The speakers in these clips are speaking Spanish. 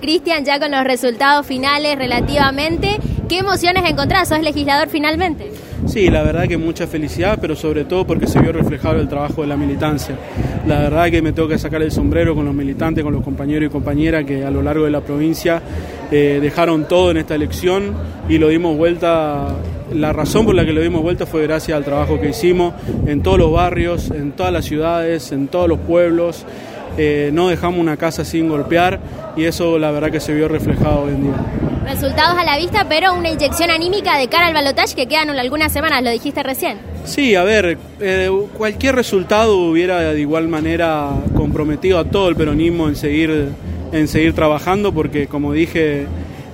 Cristian, ya con los resultados finales relativamente, ¿qué emociones encontrás? ¿Sos legislador finalmente? Sí, la verdad que mucha felicidad, pero sobre todo porque se vio reflejado el trabajo de la militancia. La verdad que me tengo que sacar el sombrero con los militantes, con los compañeros y compañeras que a lo largo de la provincia eh, dejaron todo en esta elección y lo dimos vuelta. La razón por la que lo dimos vuelta fue gracias al trabajo que hicimos en todos los barrios, en todas las ciudades, en todos los pueblos. Eh, no dejamos una casa sin golpear y eso la verdad que se vio reflejado hoy en día. Resultados a la vista, pero una inyección anímica de cara al balotaje que quedan algunas semanas, lo dijiste recién. Sí, a ver, eh, cualquier resultado hubiera de igual manera comprometido a todo el peronismo en seguir, en seguir trabajando, porque como dije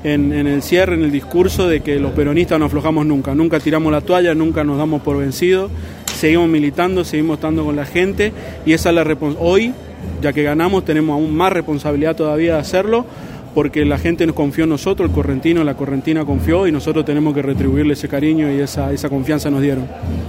en, en, el cierre, en el discurso, de que los peronistas no aflojamos nunca, nunca tiramos la toalla, nunca nos damos por vencidos, seguimos militando, seguimos estando con la gente y esa es la hoy ya que ganamos tenemos aún más responsabilidad todavía de hacerlo porque la gente nos confió en nosotros, el correntino, la correntina confió y nosotros tenemos que retribuirle ese cariño y esa, esa confianza nos dieron.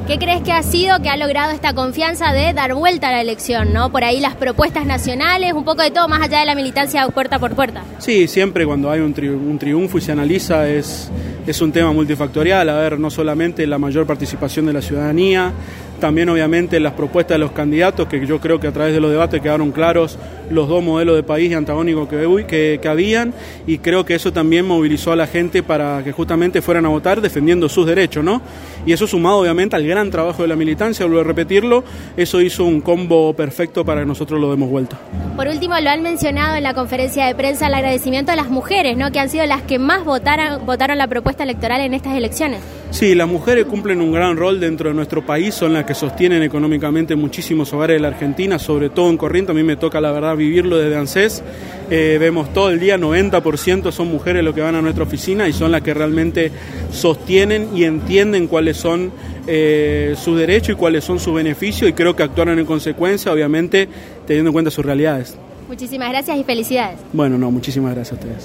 ¿Qué crees que ha sido que ha logrado esta confianza de dar vuelta a la elección? ¿no? Por ahí las propuestas nacionales, un poco de todo, más allá de la militancia puerta por puerta. Sí, siempre cuando hay un, un triunfo y se analiza es, es un tema multifactorial, a ver, no solamente la mayor participación de la ciudadanía, también obviamente las propuestas de los candidatos, que yo creo que a través de los debates quedaron claros los dos modelos de país antagónicos que, que, que, habían y creo que eso también movilizó a la gente para que justamente fueran a votar defendiendo sus derechos, ¿no? Y eso sumado obviamente al gran trabajo de la militancia, vuelvo a repetirlo, eso hizo un combo perfecto para que nosotros lo demos vuelta. Por último, lo han mencionado en la conferencia de prensa el agradecimiento a las mujeres, ¿no? Que han sido las que más votaron, votaron la propuesta electoral en estas elecciones. Sí, las mujeres cumplen un gran rol dentro de nuestro país, son las que sostienen económicamente muchísimos hogares de la Argentina, sobre todo en Corrientes, a mí me toca la verdad vivirlo desde ANSES, eh, vemos todo el día, 90% son mujeres los que van a nuestra oficina y son las que realmente sostienen y entienden cuáles son eh, sus derechos y cuáles son sus beneficios y creo que actuaron en consecuencia, obviamente teniendo en cuenta sus realidades. Muchísimas gracias y felicidades. Bueno, no, muchísimas gracias a ustedes.